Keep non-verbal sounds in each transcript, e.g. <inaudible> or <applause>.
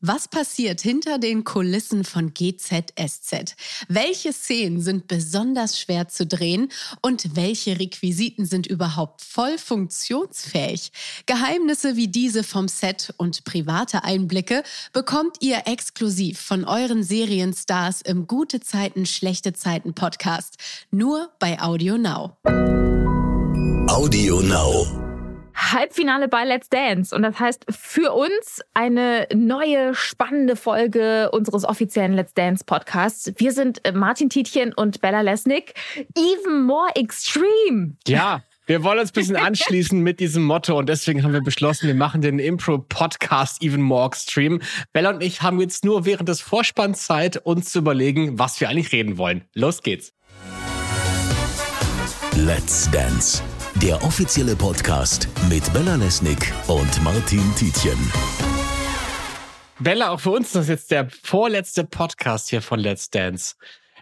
Was passiert hinter den Kulissen von GZSZ? Welche Szenen sind besonders schwer zu drehen und welche Requisiten sind überhaupt voll funktionsfähig? Geheimnisse wie diese vom Set und private Einblicke bekommt ihr exklusiv von euren Serienstars im Gute Zeiten, Schlechte Zeiten Podcast. Nur bei Audio Now. Audio Now. Halbfinale bei Let's Dance. Und das heißt für uns eine neue, spannende Folge unseres offiziellen Let's Dance Podcasts. Wir sind äh, Martin Tietjen und Bella Lesnick. Even more extreme. Ja. Wir wollen uns ein bisschen anschließen mit diesem Motto und deswegen haben wir beschlossen, wir machen den Impro-Podcast even more extreme. Bella und ich haben jetzt nur während des Vorspanns Zeit, uns zu überlegen, was wir eigentlich reden wollen. Los geht's. Let's Dance der offizielle Podcast mit Bella Lesnick und Martin Tietjen. Bella, auch für uns ist das jetzt der vorletzte Podcast hier von Let's Dance.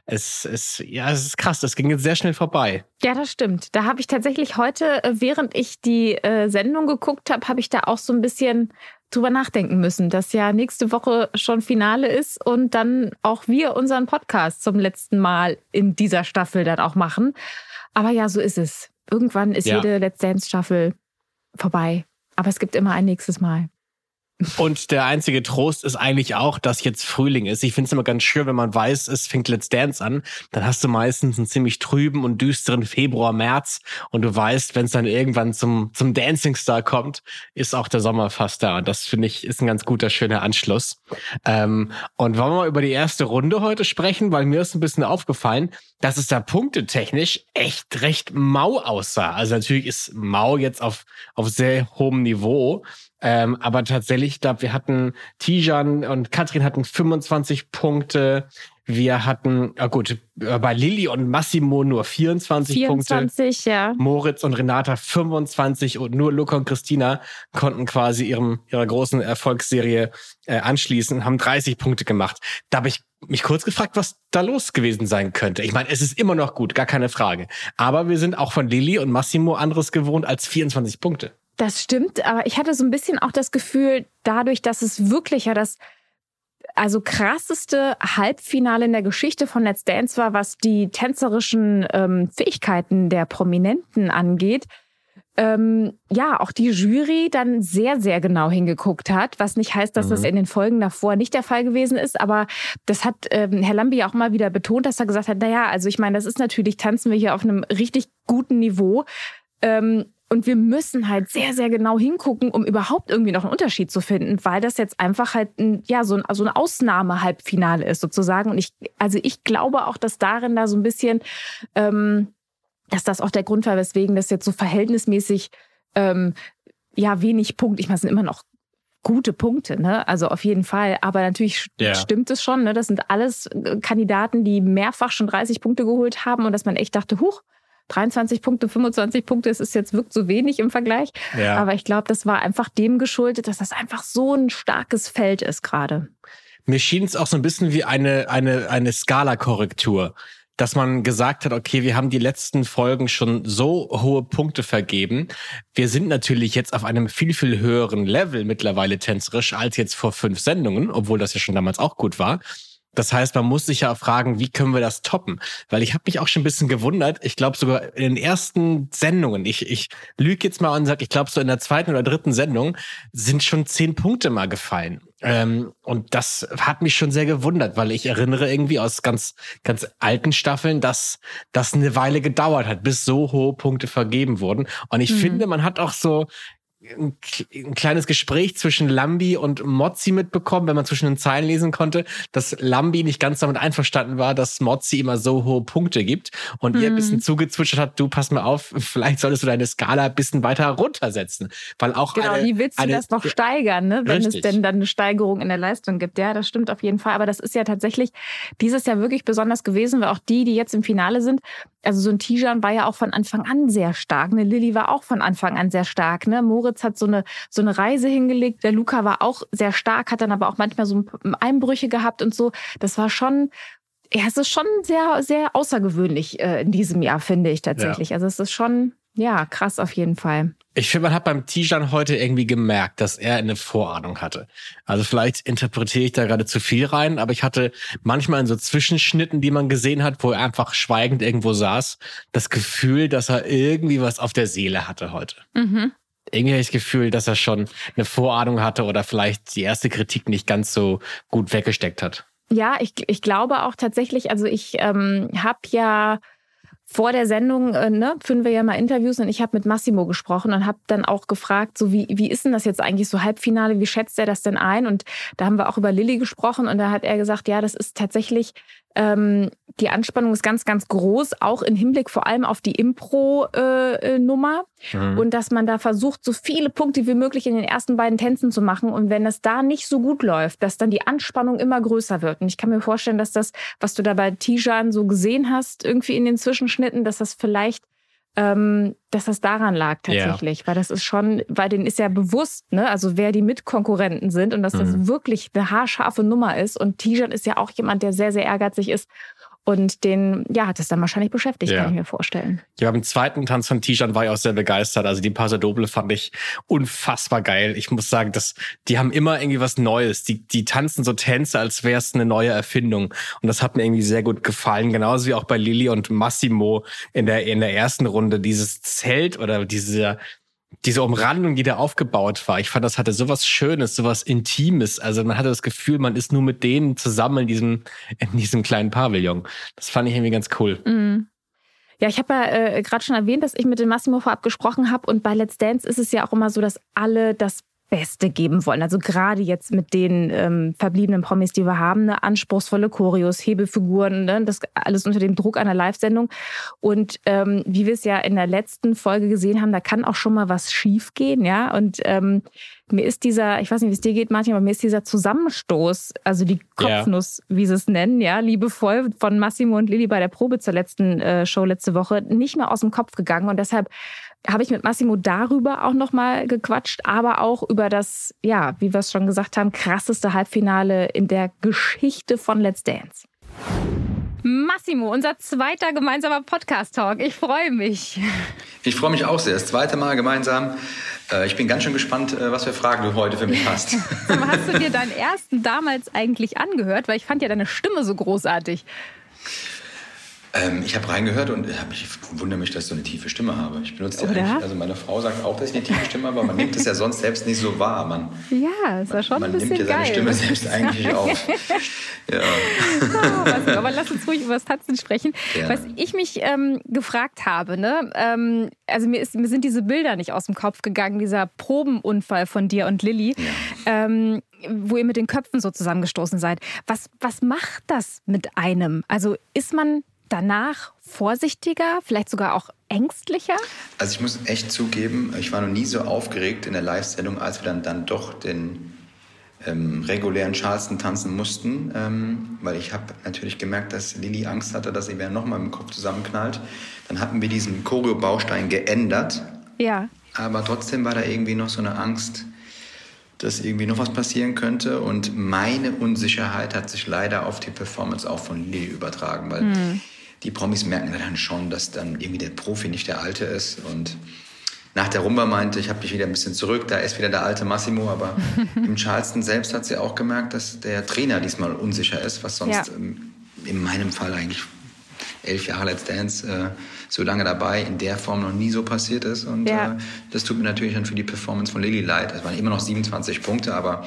Es ist, ja, es ist krass, das ging jetzt sehr schnell vorbei. Ja, das stimmt. Da habe ich tatsächlich heute, äh, während ich die äh, Sendung geguckt habe, habe ich da auch so ein bisschen drüber nachdenken müssen, dass ja nächste Woche schon Finale ist und dann auch wir unseren Podcast zum letzten Mal in dieser Staffel dann auch machen. Aber ja, so ist es. Irgendwann ist ja. jede Let's Dance-Staffel vorbei. Aber es gibt immer ein nächstes Mal. Und der einzige Trost ist eigentlich auch, dass jetzt Frühling ist. Ich finde es immer ganz schön, wenn man weiß, es fängt Let's Dance an. Dann hast du meistens einen ziemlich trüben und düsteren Februar, März. Und du weißt, wenn es dann irgendwann zum, zum Dancing Star kommt, ist auch der Sommer fast da. Und das finde ich ist ein ganz guter, schöner Anschluss. Ähm, und wollen wir mal über die erste Runde heute sprechen, weil mir ist ein bisschen aufgefallen, dass es da punktetechnisch echt recht mau aussah. Also natürlich ist mau jetzt auf, auf sehr hohem Niveau. Ähm, aber tatsächlich, ich glaube, wir hatten Tijan und Katrin hatten 25 Punkte. Wir hatten, ah gut, äh, bei Lilly und Massimo nur 24, 24 Punkte. ja. Moritz und Renata 25 und nur Luca und Christina konnten quasi ihrem, ihrer großen Erfolgsserie äh, anschließen, haben 30 Punkte gemacht. Da habe ich mich kurz gefragt, was da los gewesen sein könnte. Ich meine, es ist immer noch gut, gar keine Frage. Aber wir sind auch von Lilly und Massimo anderes gewohnt als 24 Punkte. Das stimmt, aber ich hatte so ein bisschen auch das Gefühl, dadurch, dass es wirklich ja das also krasseste Halbfinale in der Geschichte von Let's Dance war, was die tänzerischen ähm, Fähigkeiten der Prominenten angeht. Ähm, ja, auch die Jury dann sehr, sehr genau hingeguckt hat, was nicht heißt, dass mhm. das in den Folgen davor nicht der Fall gewesen ist, aber das hat ähm, Herr Lambi auch mal wieder betont, dass er gesagt hat, naja, also ich meine, das ist natürlich, tanzen wir hier auf einem richtig guten Niveau. Ähm, und wir müssen halt sehr, sehr genau hingucken, um überhaupt irgendwie noch einen Unterschied zu finden, weil das jetzt einfach halt ein, ja, so ein, so ein Ausnahme-Halbfinale ist sozusagen. Und ich, also ich glaube auch, dass darin da so ein bisschen, ähm, dass das auch der Grund war, weswegen das jetzt so verhältnismäßig, ähm, ja, wenig Punkte, ich meine, es sind immer noch gute Punkte, ne? Also auf jeden Fall. Aber natürlich ja. stimmt es schon, ne? Das sind alles äh, Kandidaten, die mehrfach schon 30 Punkte geholt haben und dass man echt dachte, huch, 23 Punkte, 25 Punkte, es ist jetzt wirkt so wenig im Vergleich. Ja. Aber ich glaube, das war einfach dem geschuldet, dass das einfach so ein starkes Feld ist gerade. Mir schien es auch so ein bisschen wie eine, eine, eine Skala-Korrektur dass man gesagt hat, okay, wir haben die letzten Folgen schon so hohe Punkte vergeben. Wir sind natürlich jetzt auf einem viel, viel höheren Level mittlerweile tänzerisch als jetzt vor fünf Sendungen, obwohl das ja schon damals auch gut war. Das heißt, man muss sich ja fragen, wie können wir das toppen? Weil ich habe mich auch schon ein bisschen gewundert. Ich glaube sogar in den ersten Sendungen, ich, ich lüge jetzt mal und sage, ich glaube so in der zweiten oder dritten Sendung sind schon zehn Punkte mal gefallen. Ähm, und das hat mich schon sehr gewundert, weil ich erinnere irgendwie aus ganz, ganz alten Staffeln, dass das eine Weile gedauert hat, bis so hohe Punkte vergeben wurden. Und ich mhm. finde, man hat auch so ein, ein, kleines Gespräch zwischen Lambi und Mozzi mitbekommen, wenn man zwischen den Zeilen lesen konnte, dass Lambi nicht ganz damit einverstanden war, dass Mozzi immer so hohe Punkte gibt und hm. ihr ein bisschen mhm. zugezwitschert hat, du pass mal auf, vielleicht solltest du deine Skala ein bisschen weiter runtersetzen, weil auch Genau, eine, wie willst du eine, das noch steigern, ne? wenn richtig. es denn dann eine Steigerung in der Leistung gibt? Ja, das stimmt auf jeden Fall, aber das ist ja tatsächlich dieses Jahr wirklich besonders gewesen, weil auch die, die jetzt im Finale sind, also so ein Tijan war ja auch von Anfang an sehr stark, eine Lilly war auch von Anfang an sehr stark, ne? Moritz Moritz hat so eine, so eine Reise hingelegt. Der Luca war auch sehr stark, hat dann aber auch manchmal so Einbrüche gehabt und so. Das war schon, ja, es ist schon sehr, sehr außergewöhnlich äh, in diesem Jahr, finde ich tatsächlich. Ja. Also es ist schon, Ja, krass auf jeden Fall. Ich finde, man hat beim Tijan heute irgendwie gemerkt, dass er eine Vorahnung hatte. Also vielleicht interpretiere ich da gerade zu viel rein, aber ich hatte manchmal in so Zwischenschnitten, die man gesehen hat, wo er einfach schweigend irgendwo saß, das Gefühl, dass er irgendwie was auf der Seele hatte heute. Mhm. Irgendwie habe ich das Gefühl, dass er schon eine Vorahnung hatte oder vielleicht die erste Kritik nicht ganz so gut weggesteckt hat. Ja, ich, ich glaube auch tatsächlich, also ich ähm, habe ja vor der Sendung äh, ne, führen wir ja mal Interviews und ich habe mit Massimo gesprochen und habe dann auch gefragt, so wie, wie ist denn das jetzt eigentlich so Halbfinale, wie schätzt er das denn ein? Und da haben wir auch über Lilly gesprochen und da hat er gesagt, ja, das ist tatsächlich ähm, die Anspannung ist ganz, ganz groß, auch im Hinblick vor allem auf die Impro-Nummer. Äh, mhm. Und dass man da versucht, so viele Punkte wie möglich in den ersten beiden Tänzen zu machen. Und wenn es da nicht so gut läuft, dass dann die Anspannung immer größer wird. Und ich kann mir vorstellen, dass das, was du da bei Tijan so gesehen hast, irgendwie in den Zwischenschnitten, dass das vielleicht ähm, dass das daran lag tatsächlich, ja. weil das ist schon, weil denen ist ja bewusst, ne, also wer die Mitkonkurrenten sind und dass mhm. das wirklich eine haarscharfe Nummer ist. Und Tijan ist ja auch jemand, der sehr, sehr ehrgeizig ist und den, ja, hat es dann wahrscheinlich beschäftigt, ja. kann ich mir vorstellen. Ja, beim zweiten Tanz von Tijan war ich auch sehr begeistert. Also die Paso Doble fand ich unfassbar geil. Ich muss sagen, dass die haben immer irgendwie was Neues. Die, die tanzen so Tänze, als wäre es eine neue Erfindung. Und das hat mir irgendwie sehr gut gefallen. Genauso wie auch bei Lilly und Massimo in der, in der ersten Runde. Dieses Zelt oder diese, diese Umrandung, die da aufgebaut war, ich fand, das hatte sowas Schönes, sowas Intimes. Also man hatte das Gefühl, man ist nur mit denen zusammen in diesem, in diesem kleinen Pavillon. Das fand ich irgendwie ganz cool. Mhm. Ja, ich habe ja äh, gerade schon erwähnt, dass ich mit dem Massimo vorab gesprochen habe. Und bei Let's Dance ist es ja auch immer so, dass alle das Beste geben wollen. Also gerade jetzt mit den ähm, verbliebenen Promis, die wir haben, eine anspruchsvolle Choreos, Hebefiguren, ne? das alles unter dem Druck einer Live-Sendung. Und ähm, wie wir es ja in der letzten Folge gesehen haben, da kann auch schon mal was schiefgehen, ja. Und ähm, mir ist dieser, ich weiß nicht, wie es dir geht, Martin, aber mir ist dieser Zusammenstoß, also die Kopfnuss, yeah. wie sie es nennen, ja, liebevoll von Massimo und Lilly bei der Probe zur letzten äh, Show letzte Woche, nicht mehr aus dem Kopf gegangen. Und deshalb habe ich mit Massimo darüber auch nochmal gequatscht, aber auch über das, ja, wie wir es schon gesagt haben, krasseste Halbfinale in der Geschichte von Let's Dance. Massimo, unser zweiter gemeinsamer Podcast-Talk. Ich freue mich. Ich freue mich auch sehr. Das zweite Mal gemeinsam. Äh, ich bin ganz schön gespannt, äh, was für Fragen du heute für mich <laughs> hast. hast du dir deinen ersten damals eigentlich angehört? Weil ich fand ja deine Stimme so großartig. Ähm, ich habe reingehört und hab, ich wundere mich, dass ich so eine tiefe Stimme habe. Ich benutze ja eigentlich, also meine Frau sagt auch, dass ich eine tiefe Stimme habe, aber man nimmt es ja <laughs> sonst selbst nicht so wahr. Man, ja, ist ja schon man, ein bisschen nimmt ja seine Stimme selbst eigentlich <laughs> auf. ja. Oh, aber lass uns ruhig über das Tanzen sprechen. Ja. Was ich mich ähm, gefragt habe, ne? Ähm, also mir, ist, mir sind diese Bilder nicht aus dem Kopf gegangen, dieser Probenunfall von dir und Lilly. Ja. Ähm, wo ihr mit den Köpfen so zusammengestoßen seid. Was, was macht das mit einem? Also ist man danach vorsichtiger, vielleicht sogar auch ängstlicher? Also ich muss echt zugeben, ich war noch nie so aufgeregt in der Live-Sendung, als wir dann, dann doch den ähm, regulären Charleston tanzen mussten, ähm, weil ich habe natürlich gemerkt, dass Lilly Angst hatte, dass sie mir nochmal im Kopf zusammenknallt. Dann hatten wir diesen Choreo-Baustein geändert. Ja. Aber trotzdem war da irgendwie noch so eine Angst, dass irgendwie noch was passieren könnte. Und meine Unsicherheit hat sich leider auf die Performance auch von Lilly übertragen, weil mhm die Promis merken dann schon, dass dann irgendwie der Profi nicht der Alte ist. Und nach der Rumba meinte, ich habe mich wieder ein bisschen zurück, da ist wieder der alte Massimo. Aber <laughs> im Charleston selbst hat sie auch gemerkt, dass der Trainer diesmal unsicher ist, was sonst ja. In meinem Fall eigentlich elf Jahre Let's Dance äh, so lange dabei in der Form noch nie so passiert ist. Und ja. äh, das tut mir natürlich dann für die Performance von Lilly leid. Es waren immer noch 27 Punkte, aber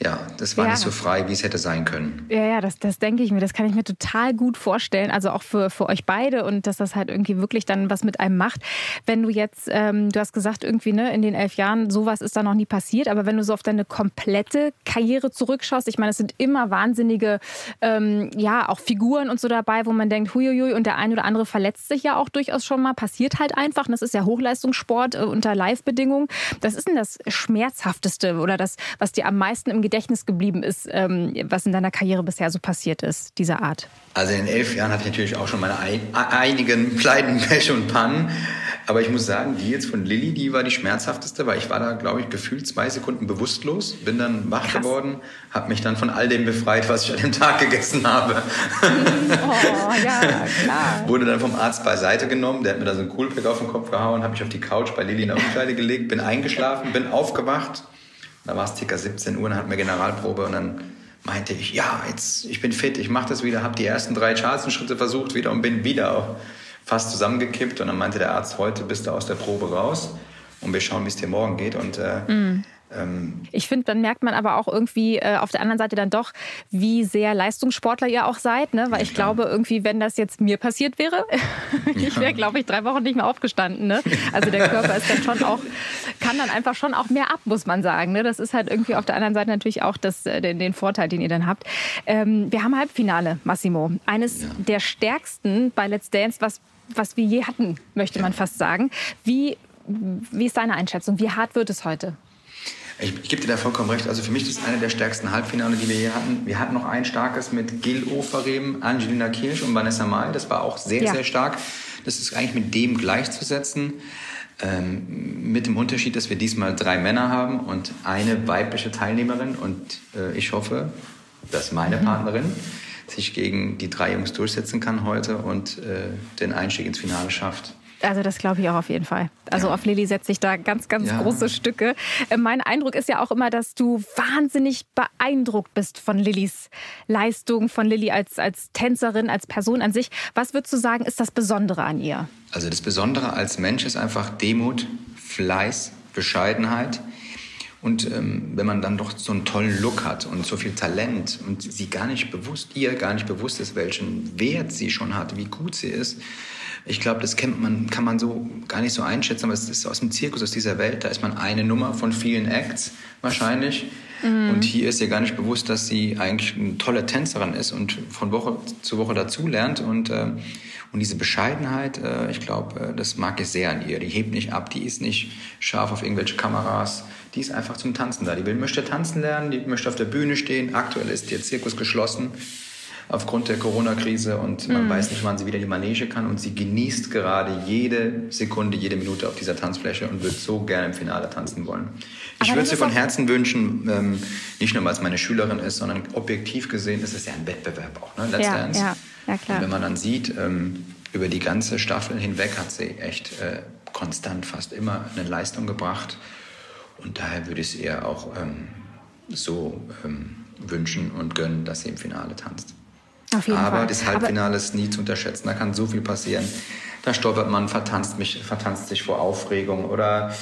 ja, das war ja. nicht so frei, wie es hätte sein können. Ja, ja, das, das denke ich mir. Das kann ich mir total gut vorstellen. Also auch für, für euch beide und dass das halt irgendwie wirklich dann was mit einem macht. Wenn du jetzt, ähm, du hast gesagt, irgendwie ne, in den elf Jahren, sowas ist da noch nie passiert. Aber wenn du so auf deine komplette Karriere zurückschaust, ich meine, es sind immer wahnsinnige, ähm, ja, auch Figuren und so dabei, wo man denkt, huiuiui, und der eine oder andere verletzt sich ja auch durchaus schon mal. Passiert halt einfach. Und das ist ja Hochleistungssport äh, unter Live-Bedingungen. Das ist denn das Schmerzhafteste oder das, was dir am meisten im Gedächtnis geblieben ist, ähm, was in deiner Karriere bisher so passiert ist, dieser Art? Also in elf Jahren hatte ich natürlich auch schon meine ein, einigen <laughs> Pleiten, Pech und Pannen. Aber ich muss sagen, die jetzt von Lilly, die war die schmerzhafteste, weil ich war da, glaube ich, gefühlt zwei Sekunden bewusstlos, bin dann wach Krass. geworden, habe mich dann von all dem befreit, was ich an dem Tag gegessen habe. oh, ja, klar. <laughs> Wurde dann vom Arzt beiseite genommen, der hat mir da so ein Coolpack auf den Kopf gehauen, habe mich auf die Couch bei Lilly in der Umkleide gelegt, bin eingeschlafen, bin aufgewacht. Da war es ca. 17 Uhr, dann hatten wir Generalprobe und dann meinte ich, ja, jetzt, ich bin fit, ich mache das wieder, habe die ersten drei Charleston-Schritte versucht wieder und bin wieder fast zusammengekippt. Und dann meinte der Arzt, heute bist du aus der Probe raus und wir schauen, wie es dir morgen geht. Und äh, mm. Ähm, ich finde, dann merkt man aber auch irgendwie äh, auf der anderen Seite dann doch, wie sehr Leistungssportler ihr auch seid. Ne? Weil ich klar. glaube, irgendwie, wenn das jetzt mir passiert wäre, <laughs> ich wäre, glaube ich, drei Wochen nicht mehr aufgestanden. Ne? Also der Körper ist dann schon auch, kann dann einfach schon auch mehr ab, muss man sagen. Ne? Das ist halt irgendwie auf der anderen Seite natürlich auch das, äh, den, den Vorteil, den ihr dann habt. Ähm, wir haben Halbfinale, Massimo. Eines ja. der stärksten bei Let's Dance, was, was wir je hatten, möchte man fast sagen. Wie, wie ist deine Einschätzung? Wie hart wird es heute? Ich, ich gebe dir da vollkommen recht. Also für mich ist das eine der stärksten Halbfinale, die wir hier hatten. Wir hatten noch ein starkes mit Gil Oferem, Angelina Kirsch und Vanessa Mai. Das war auch sehr, ja. sehr stark. Das ist eigentlich mit dem gleichzusetzen. Ähm, mit dem Unterschied, dass wir diesmal drei Männer haben und eine weibliche Teilnehmerin. Und äh, ich hoffe, dass meine mhm. Partnerin sich gegen die drei Jungs durchsetzen kann heute und äh, den Einstieg ins Finale schafft. Also das glaube ich auch auf jeden Fall. Also ja. auf Lilly setze ich da ganz, ganz ja. große Stücke. Äh, mein Eindruck ist ja auch immer, dass du wahnsinnig beeindruckt bist von Lillys Leistung, von Lilly als, als Tänzerin, als Person an sich. Was würdest du sagen, ist das Besondere an ihr? Also das Besondere als Mensch ist einfach Demut, Fleiß, Bescheidenheit. Und ähm, wenn man dann doch so einen tollen Look hat und so viel Talent und sie gar nicht bewusst, ihr gar nicht bewusst ist, welchen Wert sie schon hat, wie gut sie ist, ich glaube, das kennt man, kann man so gar nicht so einschätzen, aber es ist aus dem Zirkus, aus dieser Welt. Da ist man eine Nummer von vielen Acts wahrscheinlich. Mhm. Und hier ist ihr gar nicht bewusst, dass sie eigentlich eine tolle Tänzerin ist und von Woche zu Woche dazulernt. Und, äh, und diese Bescheidenheit, äh, ich glaube, äh, das mag ich sehr an ihr. Die hebt nicht ab, die ist nicht scharf auf irgendwelche Kameras. Die ist einfach zum Tanzen da. Die will, möchte tanzen lernen, die möchte auf der Bühne stehen. Aktuell ist ihr Zirkus geschlossen aufgrund der Corona-Krise und man mhm. weiß nicht, wann sie wieder die Manege kann und sie genießt gerade jede Sekunde, jede Minute auf dieser Tanzfläche und wird so gerne im Finale tanzen wollen. Ich würde sie von Herzen wünschen, ähm, nicht nur weil es meine Schülerin ist, sondern objektiv gesehen ist es ja ein Wettbewerb auch, ne? Let's ja, Dance. Ja, ja, klar. Und wenn man dann sieht, ähm, über die ganze Staffel hinweg hat sie echt äh, konstant fast immer eine Leistung gebracht und daher würde ich es ihr auch ähm, so ähm, wünschen und gönnen, dass sie im Finale tanzt. Aber Fall. das Halbfinale ist nie zu unterschätzen. Da kann so viel passieren. Da stolpert man, vertanzt, mich, vertanzt sich vor Aufregung oder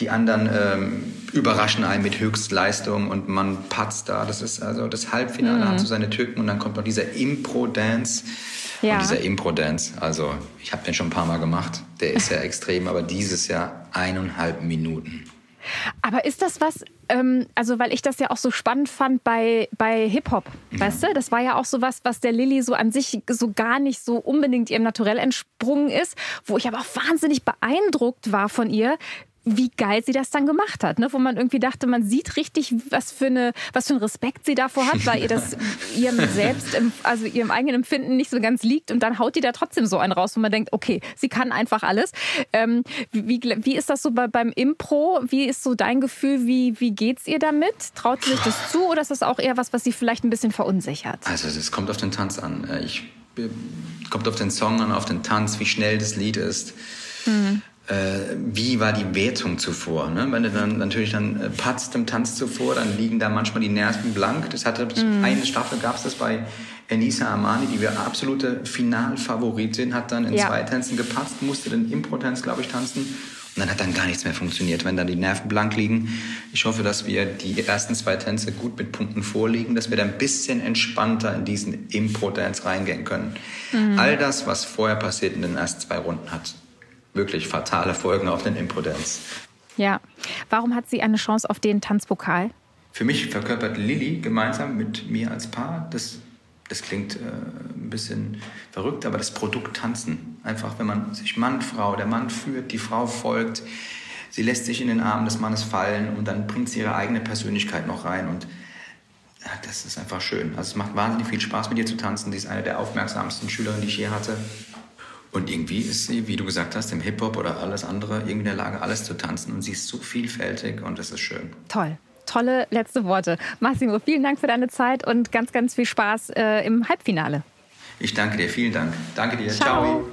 die anderen ähm, überraschen einen mit Höchstleistung und man patzt da. Das ist also das Halbfinale mhm. hat so seine Tücken und dann kommt noch dieser Impro-Dance. Ja. Und dieser Impro-Dance, also ich habe den schon ein paar Mal gemacht, der ist ja <laughs> extrem, aber dieses Jahr eineinhalb Minuten. Aber ist das was, ähm, also weil ich das ja auch so spannend fand bei, bei Hip-Hop, ja. weißt du? Das war ja auch so was, was der Lilly so an sich so gar nicht so unbedingt ihrem Naturell entsprungen ist, wo ich aber auch wahnsinnig beeindruckt war von ihr, wie geil sie das dann gemacht hat, ne? wo man irgendwie dachte, man sieht richtig, was für eine, was für einen Respekt sie davor hat, weil ihr das <laughs> ihrem selbst, also ihrem eigenen Empfinden nicht so ganz liegt und dann haut die da trotzdem so einen raus, wo man denkt, okay, sie kann einfach alles. Ähm, wie, wie ist das so bei, beim Impro? Wie ist so dein Gefühl? Wie, wie geht's ihr damit? Traut sie sich das zu oder ist das auch eher was, was sie vielleicht ein bisschen verunsichert? Also es kommt auf den Tanz an. Äh, ich äh, kommt auf den Song an, auf den Tanz, wie schnell das Lied ist. Mhm wie war die Wertung zuvor. Ne? Wenn du dann natürlich dann äh, patzt im Tanz zuvor, dann liegen da manchmal die Nerven blank. Das hatte mm. eine Staffel gab es das bei Enisa Amani, die wir absolute Finalfavoritin, hat dann in ja. zwei Tänzen gepatzt, musste den Impro-Tanz, glaube ich, tanzen. Und dann hat dann gar nichts mehr funktioniert, wenn dann die Nerven blank liegen. Ich hoffe, dass wir die ersten zwei Tänze gut mit Punkten vorliegen, dass wir dann ein bisschen entspannter in diesen Impro-Dance reingehen können. Mhm. All das, was vorher passiert in den ersten zwei Runden, hat wirklich fatale Folgen auf den Impotenz. Ja. Warum hat sie eine Chance auf den Tanzpokal? Für mich verkörpert Lilly gemeinsam mit mir als Paar das, das klingt äh, ein bisschen verrückt, aber das Produkt Tanzen. Einfach, wenn man sich Mann, Frau, der Mann führt, die Frau folgt, sie lässt sich in den Arm des Mannes fallen und dann bringt sie ihre eigene Persönlichkeit noch rein und ja, das ist einfach schön. Also es macht wahnsinnig viel Spaß mit ihr zu tanzen. Sie ist eine der aufmerksamsten Schülerinnen, die ich je hatte. Und irgendwie ist sie, wie du gesagt hast, im Hip-Hop oder alles andere, irgendwie in der Lage, alles zu tanzen. Und sie ist so vielfältig und das ist schön. Toll. Tolle letzte Worte. Massimo, vielen Dank für deine Zeit und ganz, ganz viel Spaß äh, im Halbfinale. Ich danke dir, vielen Dank. Danke dir. Ciao.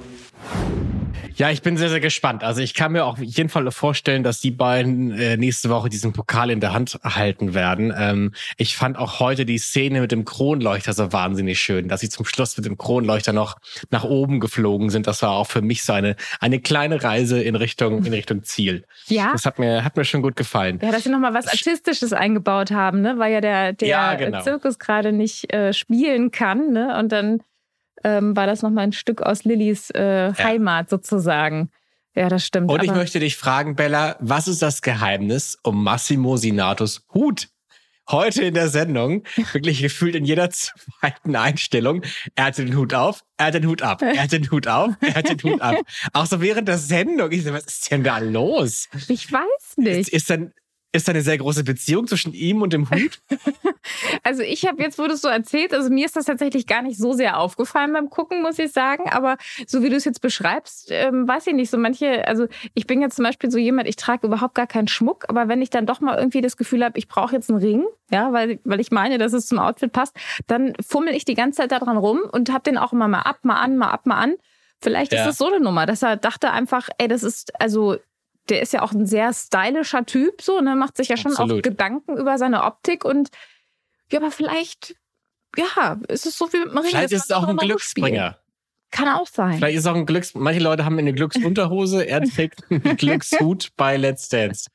Ciao. Ja, ich bin sehr, sehr gespannt. Also ich kann mir auch auf jeden Fall vorstellen, dass die beiden äh, nächste Woche diesen Pokal in der Hand halten werden. Ähm, ich fand auch heute die Szene mit dem Kronleuchter so wahnsinnig schön, dass sie zum Schluss mit dem Kronleuchter noch nach oben geflogen sind. Das war auch für mich so eine, eine kleine Reise in Richtung, in Richtung Ziel. Ja. Das hat mir, hat mir schon gut gefallen. Ja, dass sie nochmal was Artistisches eingebaut haben, ne? weil ja der, der Ja, genau. Zirkus gerade nicht äh, spielen kann. Ne? Und dann ähm, war das nochmal ein Stück aus Lillys äh, Heimat sozusagen. Ja, das stimmt. Und ich möchte dich fragen, Bella, was ist das Geheimnis um Massimo Sinatus Hut? Heute in der Sendung, <laughs> wirklich gefühlt in jeder zweiten Einstellung, er hat den Hut auf, er hat den Hut ab, er hat den Hut auf, er hat den Hut ab. <laughs> Auch so während der Sendung, ich so, was ist denn da los? ich weiß Ist, nicht. ist dann ist da eine sehr große Beziehung zwischen ihm und dem Hut? <laughs> Also ich habe jetzt, wo du es so erzählt, also mir ist das tatsächlich gar nicht so sehr aufgefallen beim Gucken, muss ich sagen. Aber so wie du es jetzt beschreibst, ähm, weiß ich nicht. So manche, also ich bin jetzt zum Beispiel so jemand, ich trage überhaupt gar keinen Schmuck, aber wenn ich dann doch mal irgendwie das Gefühl habe, ich brauche jetzt einen Ring, ja, weil, weil ich meine, dass es zum Outfit passt, dann fummel ich die ganze Zeit da dran rum und habe den auch immer mal ab, mal an, mal ab, mal an. Vielleicht Ja. ist es so eine Nummer, dass er dachte einfach, ey, das ist, also der ist ja auch ein sehr stylischer Typ, so, ne, macht sich ja schon auch Absolut. Gedanken über seine Optik und ja, aber vielleicht, ja, ist es so wie mit Ring. Vielleicht ist es auch ein. Glücksbringer. Kann auch sein. Vielleicht ist es auch ein Glücks... Manche Leute haben eine Glücksunterhose, er trägt einen <laughs> Glückshut bei Let's Dance.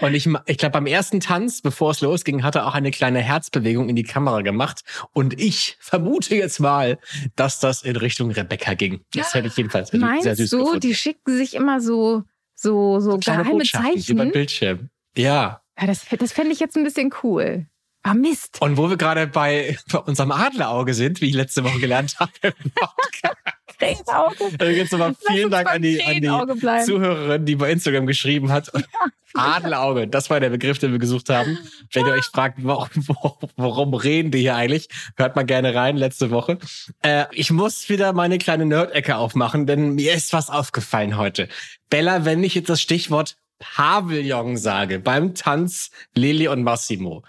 Und ich, ich glaube, beim ersten Tanz, bevor es losging, hat er auch eine kleine Herzbewegung in die Kamera gemacht. Und ich vermute jetzt mal, dass das in Richtung Rebecca ging. Das hätte ich jedenfalls sehr Meinst süß du, gefunden. die schicken sich immer so, so, so, Kleine geheime Botschaften über Zeichen? den Bildschirm. Ja. Ja, das das fände ich jetzt ein bisschen cool. Ah, Mist. Und wo wir gerade bei, bei unserem Adlerauge sind, wie ich letzte Woche gelernt habe, <laughs> Krähenauge. Jetzt nochmal vielen Dank an die, an die. Zuhörerin, die bei Instagram geschrieben hat. Adlerauge, das war der Begriff, den wir gesucht haben. Wenn ihr euch fragt, warum, reden die hier eigentlich, hört mal gerne rein, letzte Woche. Äh, ich muss wieder meine kleine Nerd-Ecke aufmachen, denn mir ist was aufgefallen heute. Bella, wenn ich jetzt das Stichwort Pavillon sage, beim Tanz Lili und Massimo,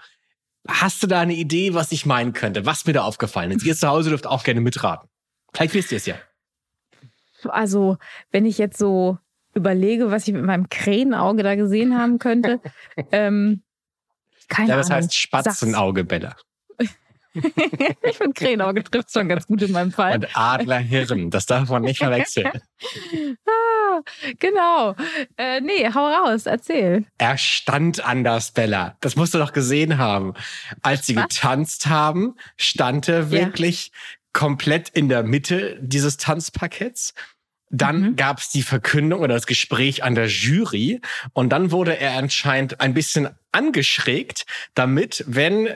hast du da eine Idee, was ich meinen könnte, was mir da aufgefallen ist? Ihr zu Hause dürft auch gerne mitraten. Vielleicht wisst ihr es ja. Also, wenn ich jetzt so überlege, was ich mit meinem Krähenauge da gesehen haben könnte, <laughs> ähm, keine Ja, das Ahnung. heißt Spatzenauge, Bella. <laughs> ich finde, Krähenauge trifft schon ganz gut in meinem Fall. Und Adlerhirn, das darf man nicht verwechseln. <laughs> Ah, genau. Äh, nee, hau raus, erzähl. Er stand anders, Bella. Das musst du doch gesehen haben. Als sie Was? getanzt haben, stand er wirklich komplett in der Mitte dieses Tanzparketts. Dann Mhm. gab es die Verkündung oder das Gespräch an der Jury und dann wurde er anscheinend ein bisschen angeschrägt, damit, wenn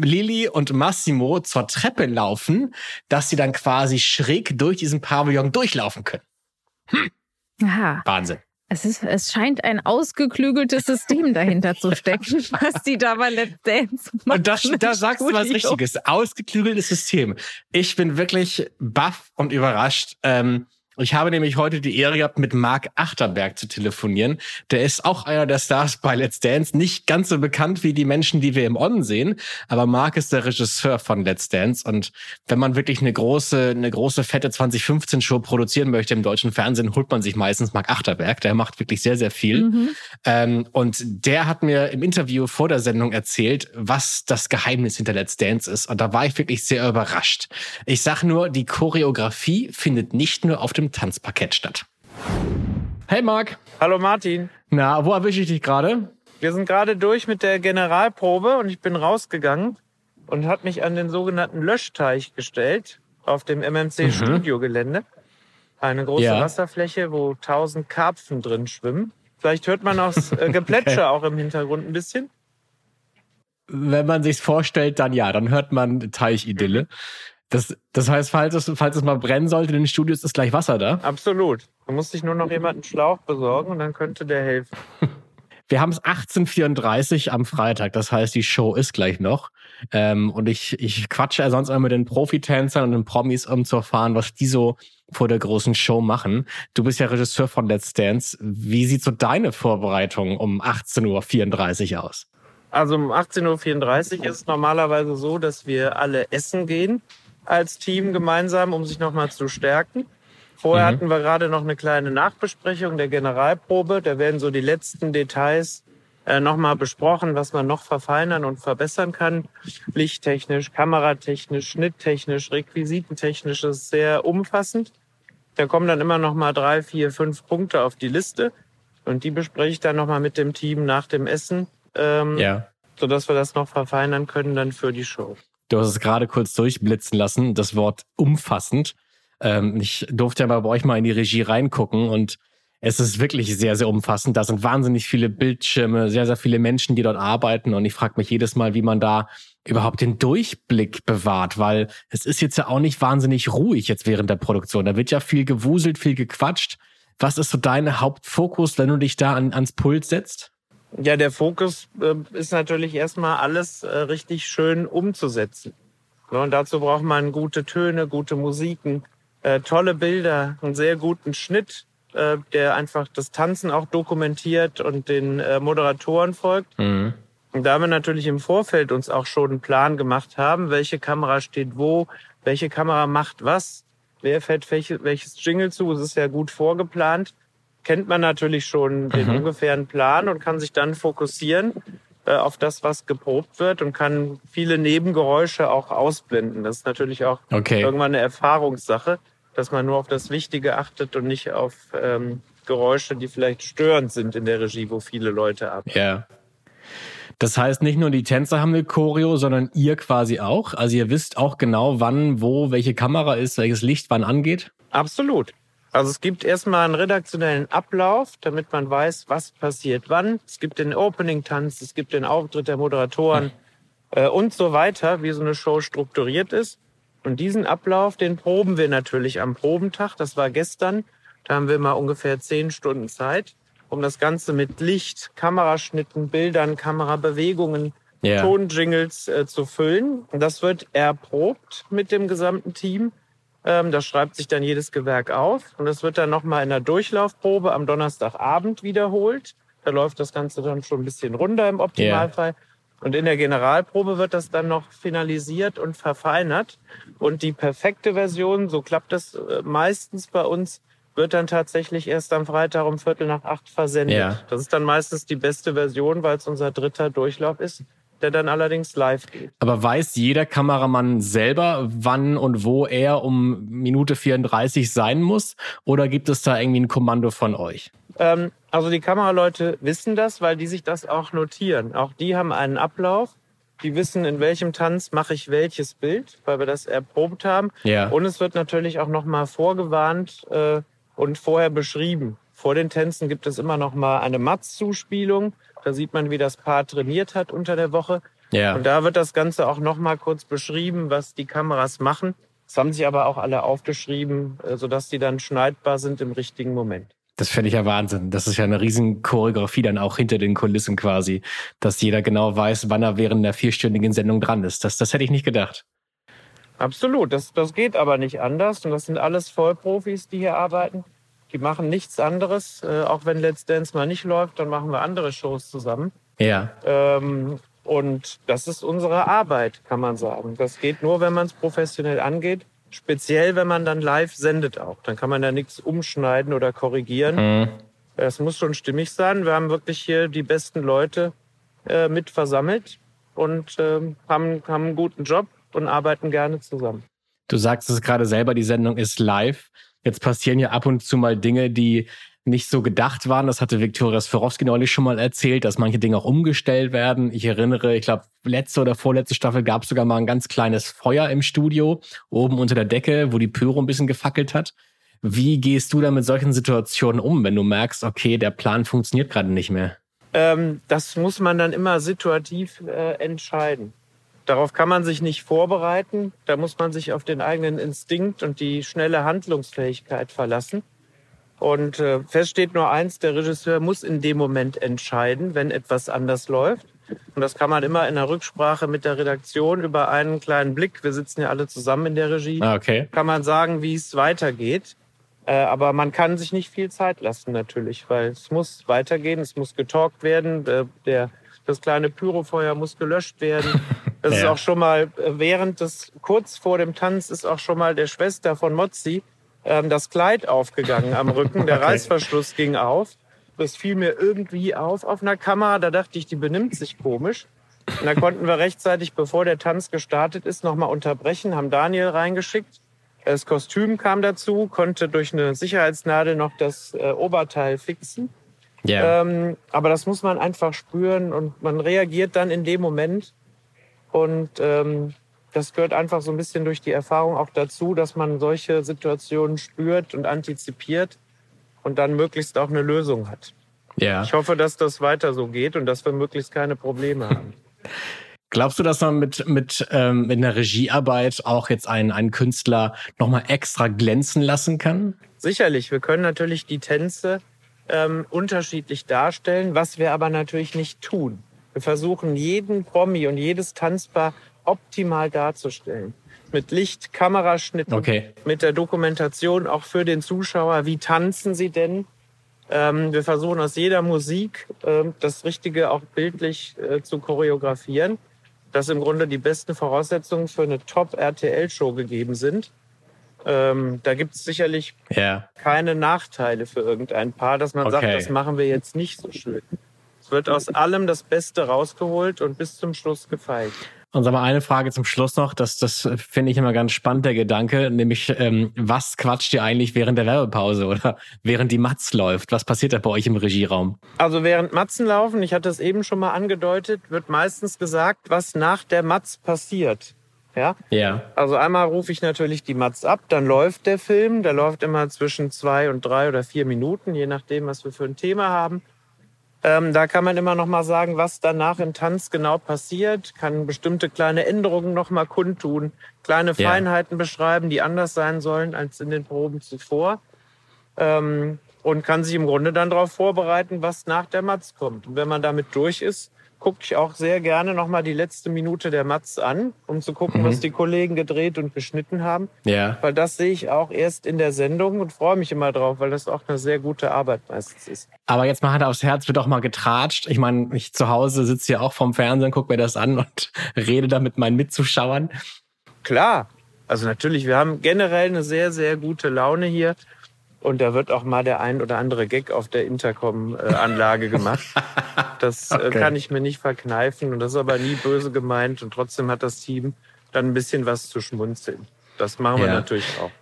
Lili und Massimo zur Treppe laufen, dass sie dann quasi schräg durch diesen Pavillon durchlaufen können. Aha. Wahnsinn. Es, ist, es scheint ein ausgeklügeltes System dahinter zu stecken, <laughs> was die da bei Let's Dance machen. Und das, da sagst du was Studio. Richtiges. Ausgeklügeltes System. Ich bin wirklich baff und überrascht. Ähm, ich habe nämlich heute die Ehre gehabt, mit Marc Achterberg zu telefonieren. Der ist auch einer der Stars bei Let's Dance. Nicht ganz so bekannt wie die Menschen, die wir im On sehen. Aber Marc ist der Regisseur von Let's Dance. Und wenn man wirklich eine große, eine große, fette 2015-Show produzieren möchte im deutschen Fernsehen, holt man sich meistens Marc Achterberg. Der macht wirklich sehr, sehr viel. Mhm. Ähm, und der hat mir im Interview vor der Sendung erzählt, was das Geheimnis hinter Let's Dance ist. Und da war ich wirklich sehr überrascht. Ich sag nur, die Choreografie findet nicht nur auf dem Tanzparkett statt. Hey Marc, Hallo Martin. na, wo erwische ich dich gerade? Wir sind gerade durch mit der Generalprobe und ich bin rausgegangen und habe mich an den sogenannten Löschteich gestellt auf dem MMC Studiogelände. Eine große Ja. Wasserfläche, wo tausend Karpfen drin schwimmen. Vielleicht hört man auch das äh, Geplätscher <laughs> auch im Hintergrund ein bisschen. Wenn man sich's vorstellt, dann ja, dann hört man Teichidylle. Das, das heißt, falls es, falls es mal brennen sollte in den Studios, ist gleich Wasser da. Absolut. Da muss sich nur noch jemand einen Schlauch besorgen und dann könnte der helfen. <laughs> Wir haben es 18.34 am Freitag, das heißt, die Show ist gleich noch. Ähm, und ich, ich quatsche ja sonst immer mit den Profitänzern und den Promis, um zu erfahren, was die so vor der großen Show machen. Du bist ja Regisseur von Let's Dance. Wie sieht so deine Vorbereitung um 18.34 Uhr aus? Also um 18.34 Uhr ist es normalerweise so, dass wir alle essen gehen als Team gemeinsam, um sich nochmal zu stärken. Vorher mhm. hatten wir gerade noch eine kleine Nachbesprechung der Generalprobe. Da werden so die letzten Details äh, nochmal besprochen, was man noch verfeinern und verbessern kann. Lichttechnisch, kameratechnisch, schnitttechnisch, requisitentechnisch. Ist sehr umfassend. Da kommen dann immer noch mal drei, vier, fünf Punkte auf die Liste. Und die bespreche ich dann noch mal mit dem Team nach dem Essen. Ähm, ja. Sodass wir das noch verfeinern können dann für die Show. Du hast es gerade kurz durchblitzen lassen, das Wort umfassend. Ähm, ich durfte ja mal bei euch mal in die Regie reingucken und es ist wirklich sehr, sehr umfassend. Da sind wahnsinnig viele Bildschirme, sehr, sehr viele Menschen, die dort arbeiten. Und ich frage mich jedes Mal, wie man da überhaupt den Durchblick bewahrt, weil es ist jetzt ja auch nicht wahnsinnig ruhig jetzt während der Produktion. Da wird ja viel gewuselt, viel gequatscht. Was ist so dein Hauptfokus, wenn du dich da an, ans Pult setzt? Ja, der Fokus äh, ist natürlich erstmal alles äh, richtig schön umzusetzen. Ja, und dazu braucht man gute Töne, gute Musiken, äh, tolle Bilder, einen sehr guten Schnitt, der einfach das Tanzen auch dokumentiert und den Moderatoren folgt. Mhm. Und da wir natürlich im Vorfeld uns auch schon einen Plan gemacht haben, welche Kamera steht wo, welche Kamera macht was, wer fährt welche, welches Jingle zu, es ist ja gut vorgeplant, kennt man natürlich schon den mhm. ungefähren Plan und kann sich dann fokussieren äh, auf das, was geprobt wird und kann viele Nebengeräusche auch ausblenden. Das ist natürlich auch okay. irgendwann eine Erfahrungssache dass man nur auf das Wichtige achtet und nicht auf ähm, Geräusche, die vielleicht störend sind in der Regie, wo viele Leute arbeiten. Ja. Das heißt, nicht nur die Tänzer haben eine Choreo, sondern ihr quasi auch. Also ihr wisst auch genau, wann, wo, welche Kamera ist, welches Licht wann angeht? Absolut. Also es gibt erstmal einen redaktionellen Ablauf, damit man weiß, was passiert wann. Es gibt den Opening-Tanz, es gibt den Auftritt der Moderatoren äh, und so weiter, wie so eine Show strukturiert ist. Und diesen Ablauf, den proben wir natürlich am Probentag. Das war gestern. Da haben wir mal ungefähr zehn Stunden Zeit, um das Ganze mit Licht, Kameraschnitten, Bildern, Kamerabewegungen, yeah. Tonjingles äh, zu füllen. Und das wird erprobt mit dem gesamten Team. Ähm, das schreibt sich dann jedes Gewerk auf. Und das wird dann nochmal in der Durchlaufprobe am Donnerstagabend wiederholt. Da läuft das Ganze dann schon ein bisschen runter im Optimalfall. Yeah. Und in der Generalprobe wird das dann noch finalisiert und verfeinert. Und die perfekte Version, so klappt das äh, meistens bei uns, wird dann tatsächlich erst am Freitag um Viertel nach acht versendet. Ja. Das ist dann meistens die beste Version, weil es unser dritter Durchlauf ist, der dann allerdings live geht. Aber weiß jeder Kameramann selber, wann und wo er um Minute 34 sein muss? Oder gibt es da irgendwie ein Kommando von euch? Ähm, also die Kameraleute wissen das, weil die sich das auch notieren. Auch die haben einen Ablauf. Die wissen, in welchem Tanz mache ich welches Bild, weil wir das erprobt haben. Ja. Und es wird natürlich auch nochmal vorgewarnt äh, und vorher beschrieben. Vor den Tänzen gibt es immer noch mal eine Matz-Zuspielung. Da sieht man, wie das Paar trainiert hat unter der Woche. Ja. Und da wird das Ganze auch noch mal kurz beschrieben, was die Kameras machen. Das haben sich aber auch alle aufgeschrieben, äh, sodass die dann schneidbar sind im richtigen Moment. Das fände ich ja Wahnsinn. Das ist ja eine riesen Choreografie dann auch hinter den Kulissen quasi, dass jeder genau weiß, wann er während der vierstündigen Sendung dran ist. Das, das hätte ich nicht gedacht. Absolut, das, das geht aber nicht anders. Und das sind alles Vollprofis, die hier arbeiten. Die machen nichts anderes. Äh, auch wenn Let's Dance mal nicht läuft, dann machen wir andere Shows zusammen. Ja. Ähm, und das ist unsere Arbeit, kann man sagen. Das geht nur, wenn man es professionell angeht. Speziell, wenn man dann live sendet auch. Dann kann man da nichts umschneiden oder korrigieren. Mhm. Es muss schon stimmig sein. Wir haben wirklich hier die besten Leute äh, mit versammelt und äh, haben, haben einen guten Job und arbeiten gerne zusammen. Du sagst es gerade selber, die Sendung ist live. Jetzt passieren ja ab und zu mal Dinge, die nicht so gedacht waren. Das hatte Viktoria Swarovski neulich schon mal erzählt, dass manche Dinge auch umgestellt werden. Ich erinnere, ich glaube, letzte oder vorletzte Staffel gab es sogar mal ein ganz kleines Feuer im Studio, oben unter der Decke, wo die Pyro ein bisschen gefackelt hat. Wie gehst du da mit solchen Situationen um, wenn du merkst, okay, der Plan funktioniert gerade nicht mehr? Ähm, das muss man dann immer situativ äh, entscheiden. Darauf kann man sich nicht vorbereiten. Da muss man sich auf den eigenen Instinkt und die schnelle Handlungsfähigkeit verlassen. Und äh, fest steht nur eins, der Regisseur muss in dem Moment entscheiden, wenn etwas anders läuft. Und das kann man immer in der Rücksprache mit der Redaktion über einen kleinen Blick, wir sitzen ja alle zusammen in der Regie, ah, okay. kann man sagen, wie es weitergeht. Äh, aber man kann sich nicht viel Zeit lassen natürlich, weil es muss weitergehen, es muss getalkt werden, der, der das kleine Pyrofeuer muss gelöscht werden. <laughs> Das ja. ist auch schon mal äh, während des, kurz vor dem Tanz ist auch schon mal der Schwester von Mozzi ähm, das Kleid aufgegangen am Rücken. Der <laughs> okay. Reißverschluss ging auf. Das fiel mir irgendwie auf auf einer Kamera. Da dachte ich, die benimmt sich komisch. Und da konnten wir rechtzeitig, bevor der Tanz gestartet ist, nochmal unterbrechen, haben Daniel reingeschickt. Das Kostüm kam dazu, konnte durch eine Sicherheitsnadel noch das äh, Oberteil fixen. Yeah. Ähm, aber das muss man einfach spüren und man reagiert dann in dem Moment. Und ähm, das gehört einfach so ein bisschen durch die Erfahrung auch dazu, dass man solche Situationen spürt und antizipiert und dann möglichst auch eine Lösung hat. Ja. Ich hoffe, dass das weiter so geht und dass wir möglichst keine Probleme haben. <laughs> Glaubst du, dass man mit, mit, ähm, mit einer Regiearbeit auch jetzt einen, einen Künstler nochmal extra glänzen lassen kann? Sicherlich. Wir können natürlich die Tänze ähm, unterschiedlich darstellen, was wir aber natürlich nicht tun. Wir versuchen jeden Promi und jedes Tanzpaar optimal darzustellen. Mit Licht, Kameraschnitten, okay. mit der Dokumentation auch für den Zuschauer. Wie tanzen sie denn? Ähm, wir versuchen aus jeder Musik äh, das Richtige auch bildlich äh, zu choreografieren dass im Grunde die besten Voraussetzungen für eine Top-RTL-Show gegeben sind. Ähm, da gibt es sicherlich ja. keine Nachteile für irgendein Paar, dass man okay. sagt, das machen wir jetzt nicht so schön. Es wird aus allem das Beste rausgeholt und bis zum Schluss gefeilt. Und sag mal eine Frage zum Schluss noch, das, das finde ich immer ganz spannend, der Gedanke, nämlich ähm, was quatscht ihr eigentlich während der Werbepause oder während die Matz läuft? Was passiert da bei euch im Regieraum? Also während Matzen laufen, ich hatte es eben schon mal angedeutet, wird meistens gesagt, was nach der Matz passiert. Ja? Ja. Also einmal rufe ich natürlich die Matz ab, dann läuft der Film, der läuft immer zwischen zwei und drei oder vier Minuten, je nachdem, was wir für ein Thema haben. Ähm, da kann man immer noch mal sagen, was danach im Tanz genau passiert, kann bestimmte kleine Änderungen noch mal kundtun, kleine Feinheiten ja. beschreiben, die anders sein sollen als in den Proben zuvor. Ähm, und kann sich im Grunde dann darauf vorbereiten, was nach der Matz kommt. Und wenn man damit durch ist, gucke ich auch sehr gerne nochmal die letzte Minute der Matz an, um zu gucken, mhm. was die Kollegen gedreht und geschnitten haben. Ja. Weil das sehe ich auch erst in der Sendung und freue mich immer drauf, weil das auch eine sehr gute Arbeit meistens ist. Aber jetzt mal Hand aufs Herz, wird auch mal getratscht. Ich meine, ich zu Hause sitze ja auch vorm Fernsehen, gucke mir das an und <laughs> rede da mit meinen Mitzuschauern. Klar. Also natürlich, wir haben generell eine sehr, sehr gute Laune hier. Und da wird auch mal der ein oder andere Gag auf der Intercom-Anlage gemacht. <laughs> Das äh, okay. kann ich mir nicht verkneifen. Und das ist aber nie böse gemeint. Und trotzdem hat das Team dann ein bisschen was zu schmunzeln. Das machen wir ja. natürlich auch.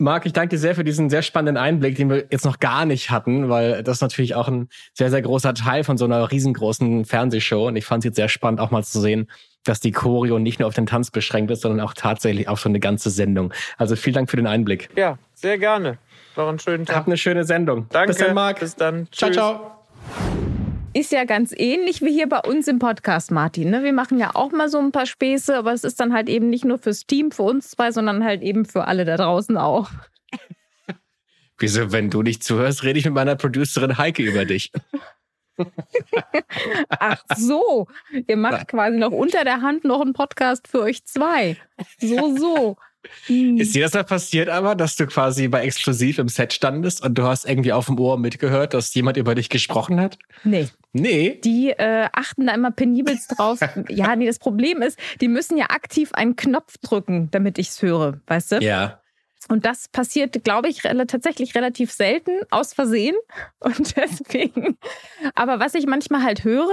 Marc, ich danke dir sehr für diesen sehr spannenden Einblick, den wir jetzt noch gar nicht hatten, weil das natürlich auch ein sehr, sehr großer Teil von so einer riesengroßen Fernsehshow. Und ich fand es jetzt sehr spannend, auch mal zu sehen, dass die Choreo nicht nur auf den Tanz beschränkt ist, sondern auch tatsächlich auf so eine ganze Sendung. Also vielen Dank für den Einblick. Ja, sehr gerne. Noch einen schönen Tag. Hab eine schöne Sendung. Danke. Bis dann, Marc. Bis dann. Ciao, ciao. Ist ja ganz ähnlich wie hier bei uns im Podcast, Martin. Ne? Wir machen ja auch mal so ein paar Späße, aber es ist dann halt eben nicht nur fürs Team, für uns zwei, sondern halt eben für alle da draußen auch. <laughs> Wieso, wenn du nicht zuhörst, rede ich mit meiner Producerin Heike über dich. <laughs> Ach so, ihr macht quasi noch unter der Hand noch einen Podcast für euch zwei. So, so. Hm. Ist dir das mal passiert aber, dass du quasi bei Exklusiv im Set standest und du hast irgendwie auf dem Ohr mitgehört, dass jemand über dich gesprochen hat? Nee. Nee. Die äh, achten da immer penibelst drauf. <laughs> ja, nee, das Problem ist, die müssen ja aktiv einen Knopf drücken, damit ich es höre, weißt du? Ja. Und das passiert, glaube ich, re tatsächlich relativ selten aus Versehen. <laughs> Und deswegen. Aber was ich manchmal halt höre,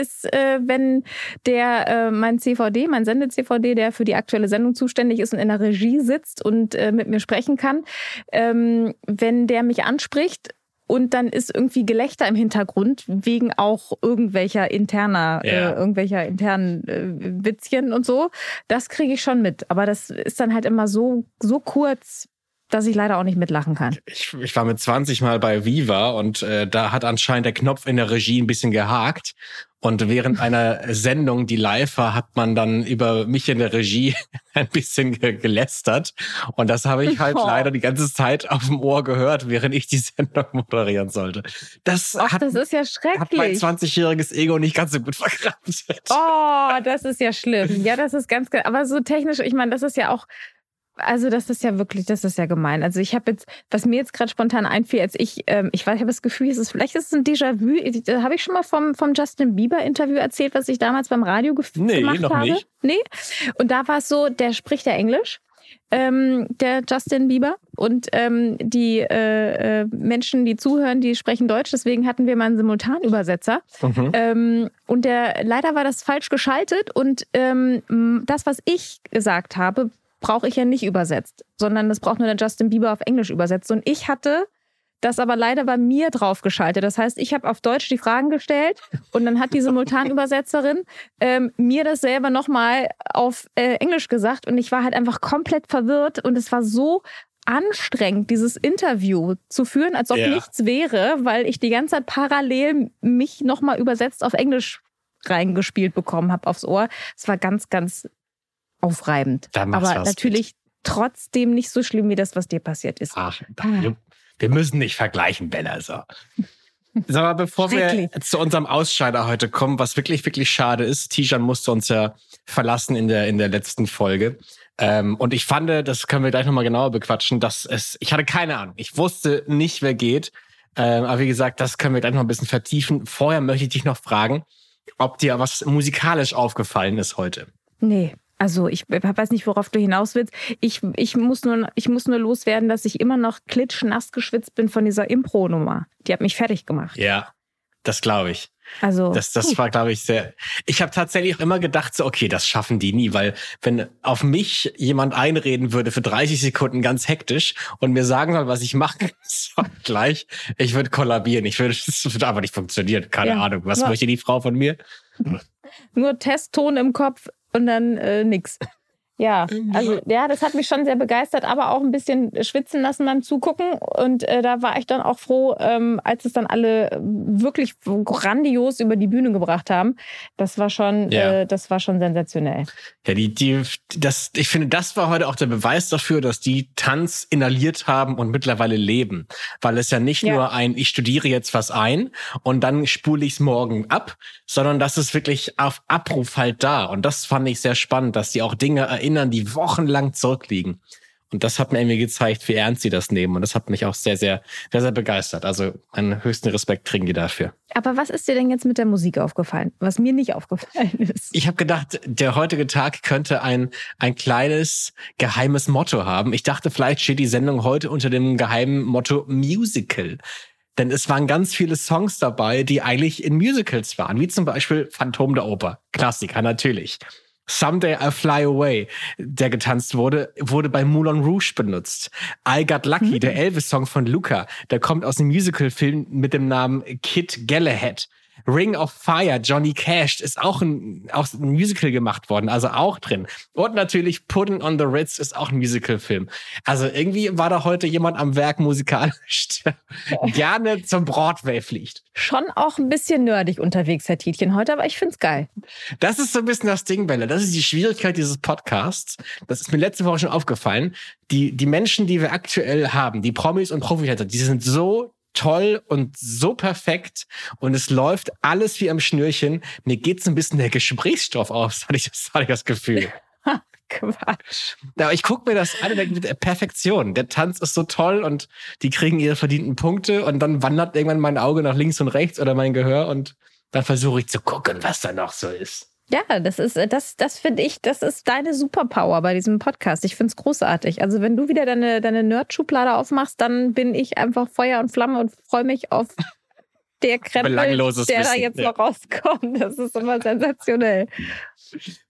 ist, äh, wenn der, äh, mein CVD, mein Sende-CVD, der für die aktuelle Sendung zuständig ist und in der Regie sitzt und äh, mit mir sprechen kann, ähm, wenn der mich anspricht, und dann ist irgendwie Gelächter im Hintergrund wegen auch irgendwelcher interner, äh, ja. äh, irgendwelcher internen äh, Witzchen und so. Das kriege ich schon mit. Aber das ist dann halt immer so, so kurz, dass ich leider auch nicht mitlachen kann. Ich, ich war mit 20 Mal bei Viva und äh, da hat anscheinend der Knopf in der Regie ein bisschen gehakt. Und während einer Sendung, die live war, hat man dann über mich in der Regie <laughs> ein bisschen ge gelästert. Und das habe ich halt <laughs> oh. leider die ganze Zeit auf dem Ohr gehört, während ich die Sendung <laughs> moderieren sollte. Das, Och, hat, das ist ja schrecklich. Hat mein 20-jähriges Ego nicht ganz so gut verkraftet. Oh, das ist ja schlimm. Ja, das ist ganz, aber so technisch, ich meine, das ist ja auch also das ist ja wirklich, das ist ja gemein. Also ich habe jetzt, was mir jetzt gerade spontan einfiel, als ich, ähm, ich weiß, ich habe das Gefühl, es ist vielleicht ist es ein Déjà-vu. Da habe ich schon mal vom, vom Justin Bieber-Interview erzählt, was ich damals beim Radio gef Nee, gemacht noch habe. nicht. Nee. Und da war es so, der spricht ja Englisch. Ähm, der Justin Bieber und ähm, die äh, äh, Menschen, die zuhören, die sprechen Deutsch. Deswegen hatten wir mal einen Simultanübersetzer. Mhm. Ähm, und der, leider war das falsch geschaltet und ähm, das, was ich gesagt habe, brauche ich ja nicht übersetzt, sondern das braucht nur der Justin Bieber auf Englisch übersetzt. Und ich hatte das aber leider bei mir drauf geschaltet. Das heißt, ich habe auf Deutsch die Fragen gestellt und dann hat die Simultanübersetzerin ähm, mir das selber nochmal auf äh, Englisch gesagt und ich war halt einfach komplett verwirrt und es war so anstrengend, dieses Interview zu führen, als ob Ja. nichts wäre, weil ich die ganze Zeit parallel mich nochmal übersetzt auf Englisch reingespielt bekommen habe aufs Ohr. Es war ganz, ganz aufreibend. Da machst Aber was natürlich trotzdem nicht so schlimm wie das, was dir passiert ist. Ach, wir, wir müssen nicht vergleichen, Bella. So. <laughs> Sag mal, bevor wir zu unserem Ausscheider heute kommen, was wirklich, wirklich schade ist, Tijan musste uns ja verlassen in der, in der letzten Folge. Ähm, und ich fand, das können wir gleich nochmal genauer bequatschen, dass es, ich hatte keine Ahnung. Ich wusste nicht, wer geht. Ähm, aber wie gesagt, das können wir gleich noch ein bisschen vertiefen. Vorher möchte ich dich noch fragen, ob dir was musikalisch aufgefallen ist heute. Nee. Also ich weiß nicht, worauf du hinaus willst. Ich, ich, muss nur, ich muss nur loswerden, dass ich immer noch klitschnass geschwitzt bin von dieser Impro-Nummer. Die hat mich fertig gemacht. Ja, das glaube ich. Also Das, das war, glaube ich, sehr. Ich habe tatsächlich auch immer gedacht, so, okay, das schaffen die nie, weil wenn auf mich jemand einreden würde für 30 Sekunden ganz hektisch und mir sagen soll, was ich machen <laughs> soll gleich, ich würde kollabieren. Ich würde, <laughs> es würde einfach nicht funktionieren. Keine Ja. Ahnung. Was Ja. möchte die Frau von mir? nur Testton im Kopf und dann äh, nix. Ja, also ja, das hat mich schon sehr begeistert, aber auch ein bisschen schwitzen lassen beim Zugucken. Und äh, da war ich dann auch froh, ähm, als es dann alle wirklich grandios über die Bühne gebracht haben. Das war schon, Ja. äh, das war schon sensationell. Ja, die, die, das, ich finde, das war heute auch der Beweis dafür, dass die Tanz inhaliert haben und mittlerweile leben. Weil es ja nicht Ja. nur ein, ich studiere jetzt was ein und dann spule ich es morgen ab, sondern das ist wirklich auf Abruf halt da. Und das fand ich sehr spannend, dass die auch Dinge erinnern, die wochenlang zurückliegen. Und das hat mir irgendwie gezeigt, wie ernst sie das nehmen. Und das hat mich auch sehr, sehr, sehr, sehr begeistert. Also meinen höchsten Respekt kriegen die dafür. Aber was ist dir denn jetzt mit der Musik aufgefallen? Was mir nicht aufgefallen <laughs> ist. Ich habe gedacht, der heutige Tag könnte ein, ein kleines geheimes Motto haben. Ich dachte, vielleicht steht die Sendung heute unter dem geheimen Motto Musical. Denn es waren ganz viele Songs dabei, die eigentlich in Musicals waren, wie zum Beispiel Phantom der Oper. Klassiker natürlich. Someday I Fly Away, der getanzt wurde, wurde bei Moulin Rouge benutzt. I Got Lucky, der Elvis-Song von Luca, der kommt aus einem Musical-Film mit dem Namen Kid Galahad. Ring of Fire, Johnny Cash, ist auch ein, auch ein Musical gemacht worden, also auch drin. Und natürlich Puddin' on the Ritz ist auch ein Musical-Film. Also irgendwie war da heute jemand am Werk musikalisch, der <laughs> gerne zum Broadway fliegt. Schon auch ein bisschen nerdig unterwegs, Herr Tietjen, heute, aber ich find's geil. Das ist so ein bisschen das Ding, Bella. Das ist die Schwierigkeit dieses Podcasts. Das ist mir letzte Woche schon aufgefallen. Die, die Menschen, die wir aktuell haben, die Promis und Profitäter, die sind so toll und so perfekt und es läuft alles wie am Schnürchen. Mir geht's ein bisschen der Gesprächsstoff aus, <laughs> hatte ich das, hatte ich das Gefühl. <laughs> Quatsch. Aber ich gucke mir das an und denke mit der Perfektion. Der Tanz ist so toll und die kriegen ihre verdienten Punkte und dann wandert irgendwann mein Auge nach links und rechts oder mein Gehör und dann versuche ich zu gucken, was da noch so ist. Ja, das ist, äh, das, das finde ich, das ist deine Superpower bei diesem Podcast. Ich finde es großartig. Also wenn du wieder deine, deine Nerd-Schublade aufmachst, dann bin ich einfach Feuer und Flamme und freue mich auf <laughs> der Krempel, der da Wissen, jetzt ja. noch rauskommt. Das ist immer sensationell.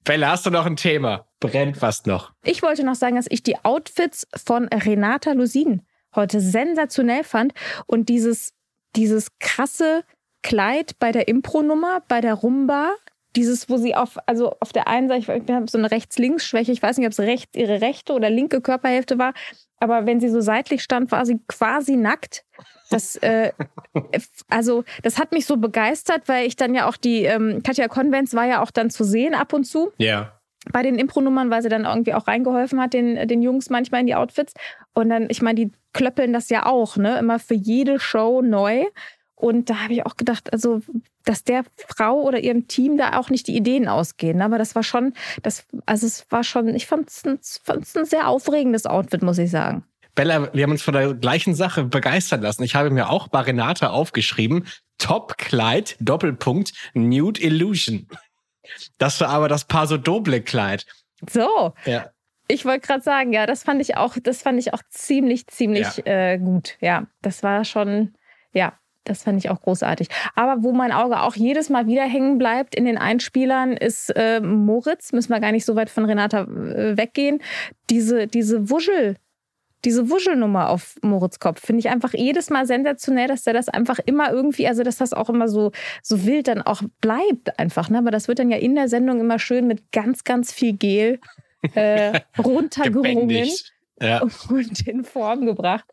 Bella, hast du noch ein Thema? Brennt fast noch. Ich wollte noch sagen, dass ich die Outfits von Renata Lusin heute sensationell fand und dieses, dieses krasse Kleid bei der Impro-Nummer, bei der Rumba, dieses, wo sie auf, also auf der einen Seite, ich habe so eine Rechts-Links-Schwäche, ich weiß nicht, ob es rechts, ihre rechte oder linke Körperhälfte war, aber wenn sie so seitlich stand, war sie quasi nackt. Das, äh, also, das hat mich so begeistert, weil ich dann ja auch die, ähm, Katja Konvents war ja auch dann zu sehen ab und zu Ja. bei den Impronummern, weil sie dann irgendwie auch reingeholfen hat, den, den Jungs manchmal in die Outfits. Und dann, ich meine, die klöppeln das ja auch, ne? Immer für jede Show neu. Und da habe ich auch gedacht, also, dass der Frau oder ihrem Team da auch nicht die Ideen ausgehen. Aber das war schon, das, also es war schon, ich fand es ein, ein sehr aufregendes Outfit, muss ich sagen. Bella, wir haben uns von der gleichen Sache begeistern lassen. Ich habe mir auch bei Renata aufgeschrieben, Top-Kleid, Doppelpunkt, Nude Illusion. Das war aber das Paso Doble Kleid. So. Ja. Ich wollte gerade sagen, ja, das fand ich auch, das fand ich auch ziemlich, ziemlich ja. äh, gut. Ja, das war schon, ja, das fand ich auch großartig. Aber wo mein Auge auch jedes Mal wieder hängen bleibt in den Einspielern, ist äh, Moritz. Müssen wir gar nicht so weit von Renata äh, weggehen. Diese, diese Wuschel, diese Wuschelnummer auf Moritz Kopf finde ich einfach jedes Mal sensationell, dass der das einfach immer irgendwie, also dass das auch immer so, so wild dann auch bleibt einfach. Ne? Aber das wird dann ja in der Sendung immer schön mit ganz, ganz viel Gel äh, <laughs> runtergerungen ja. <laughs> und in Form gebracht.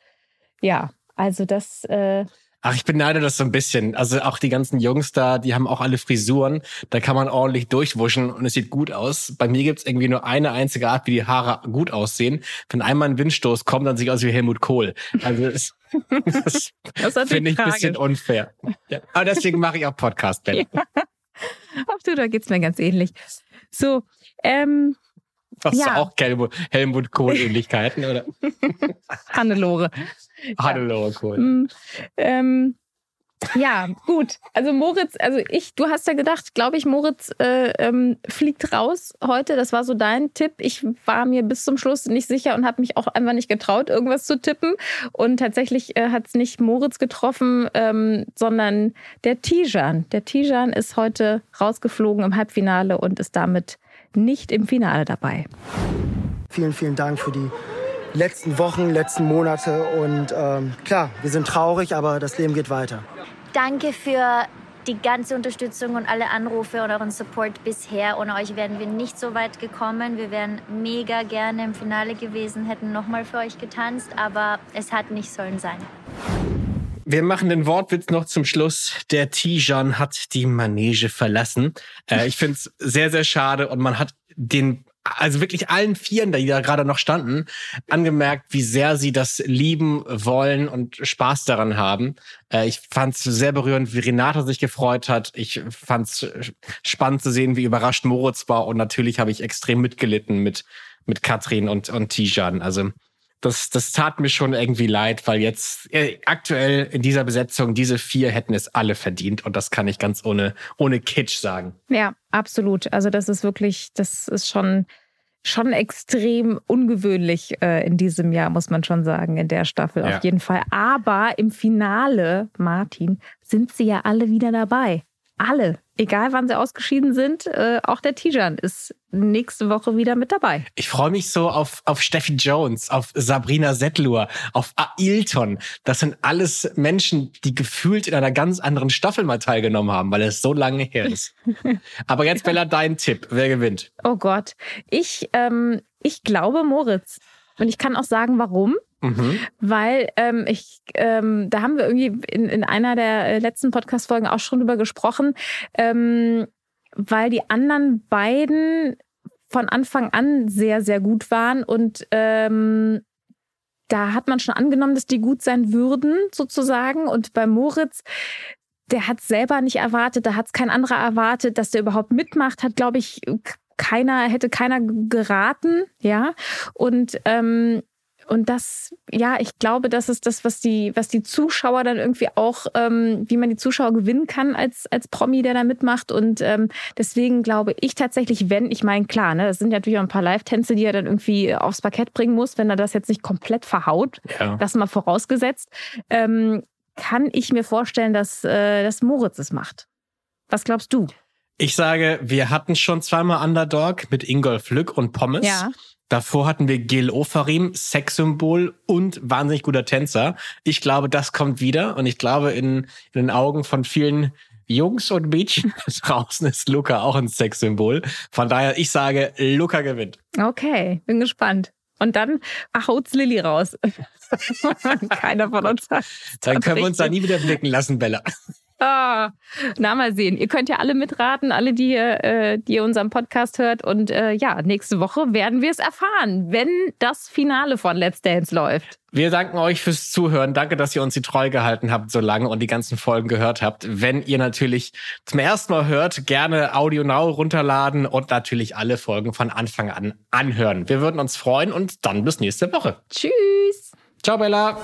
Ja, also das. Äh, Ach, ich beneide das so ein bisschen. Also auch die ganzen Jungs da, die haben auch alle Frisuren. Da kann man ordentlich durchwuschen und es sieht gut aus. Bei mir gibt's irgendwie nur eine einzige Art, wie die Haare gut aussehen. Wenn einmal ein Windstoß kommt, dann sieht aus wie Helmut Kohl. Also <laughs> das, das finde ich ein bisschen unfair. Ja. Aber deswegen mache ich auch Podcast, Ben. <laughs> Ja. Ach du, da geht's mir ganz ähnlich. So, ähm, Hast ja. du auch Helmut, Helmut Kohl-Ähnlichkeiten, oder? <laughs> Hannelore. <laughs> Hannelore Kohl. Mm, ähm, ja, gut. Also Moritz, also ich, du hast ja gedacht, glaube ich, Moritz äh, ähm, fliegt raus heute. Das war so dein Tipp. Ich war mir bis zum Schluss nicht sicher und habe mich auch einfach nicht getraut, irgendwas zu tippen. Und tatsächlich äh, hat es nicht Moritz getroffen, ähm, sondern der Tijan. Der Tijan ist heute rausgeflogen im Halbfinale und ist damit nicht im Finale dabei. Vielen, vielen Dank für die letzten Wochen, letzten Monate. Und ähm, klar, wir sind traurig, aber das Leben geht weiter. Danke für die ganze Unterstützung und alle Anrufe und euren Support bisher. Ohne euch wären wir nicht so weit gekommen. Wir wären mega gerne im Finale gewesen, hätten nochmal für euch getanzt, aber es hat nicht sollen sein. Wir machen den Wortwitz noch zum Schluss. Der Tijan hat die Manege verlassen. Äh, ich finde es sehr, sehr schade und man hat den also wirklich allen Vieren, die da gerade noch standen, angemerkt, wie sehr sie das lieben wollen und Spaß daran haben. Äh, ich fand es sehr berührend, wie Renata sich gefreut hat. Ich fand es spannend zu sehen, wie überrascht Moritz war. Und natürlich habe ich extrem mitgelitten mit, mit Katrin und, und Tijan. Also das, das tat mir schon irgendwie leid, weil jetzt äh, aktuell in dieser Besetzung, diese vier hätten es alle verdient und das kann ich ganz ohne, ohne Kitsch sagen. Ja, absolut. Also das ist wirklich, das ist schon, schon extrem ungewöhnlich äh, in diesem Jahr, muss man schon sagen, in der Staffel ja. auf jeden Fall. Aber im Finale, Martin, sind sie ja alle wieder dabei. Alle egal wann sie ausgeschieden sind, äh, auch der Tijan ist nächste Woche wieder mit dabei. Ich freue mich so auf, auf Steffi Jones, auf Sabrina Settlur, auf Ailton. Das sind alles Menschen, die gefühlt in einer ganz anderen Staffel mal teilgenommen haben, weil es so lange her ist. <laughs> Aber jetzt, Bella, dein Tipp. Wer gewinnt? Oh Gott. Ich, ähm, ich glaube Moritz. Und ich kann auch sagen, warum. Mhm. Weil ähm, ich, ähm, da haben wir irgendwie in, in einer der äh, letzten Podcast-Folgen auch schon drüber gesprochen, ähm, weil die anderen beiden von Anfang an sehr, sehr gut waren und ähm, da hat man schon angenommen, dass die gut sein würden, sozusagen. Und bei Moritz, der hat selber nicht erwartet, da hat es kein anderer erwartet, dass der überhaupt mitmacht, hat, glaube ich, keiner, hätte keiner geraten, ja. Und ähm, und das, ja, ich glaube, das ist das, was die, was die Zuschauer dann irgendwie auch, ähm, wie man die Zuschauer gewinnen kann als, als Promi, der da mitmacht. Und ähm, deswegen glaube ich tatsächlich, wenn, ich meine, klar, ne, das sind natürlich auch ein paar Live-Tänze, die er dann irgendwie aufs Parkett bringen muss, wenn er das jetzt nicht komplett verhaut, ja. das mal vorausgesetzt, ähm, kann ich mir vorstellen, dass, äh, dass Moritz es macht. Was glaubst du? Ich sage, wir hatten schon zweimal Underdog mit Ingolf Lück und Pommes. Ja. Davor hatten wir Gil Ofarim, Sexsymbol und wahnsinnig guter Tänzer. Ich glaube, das kommt wieder und ich glaube, in, in den Augen von vielen Jungs und Mädchen <laughs> draußen ist Luca auch ein Sexsymbol. Von daher, ich sage, Luca gewinnt. Okay, bin gespannt. Und dann haut's Lilly raus. <laughs> Keiner von uns hat. Dann können wir uns da nie wieder blicken lassen, Bella. <laughs> Ah, na, mal sehen. Ihr könnt ja alle mitraten, alle, die, äh, die ihr unseren Podcast hört. Und äh, ja, nächste Woche werden wir es erfahren, wenn das Finale von Let's Dance läuft. Wir danken euch fürs Zuhören. Danke, dass ihr uns die treu gehalten habt so lange und die ganzen Folgen gehört habt. Wenn ihr natürlich zum ersten Mal hört, gerne Audio Now runterladen und natürlich alle Folgen von Anfang an anhören. Wir würden uns freuen und dann bis nächste Woche. Tschüss. Ciao, Bella.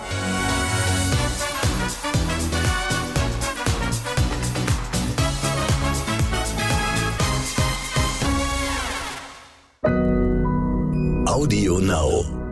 Audio Now.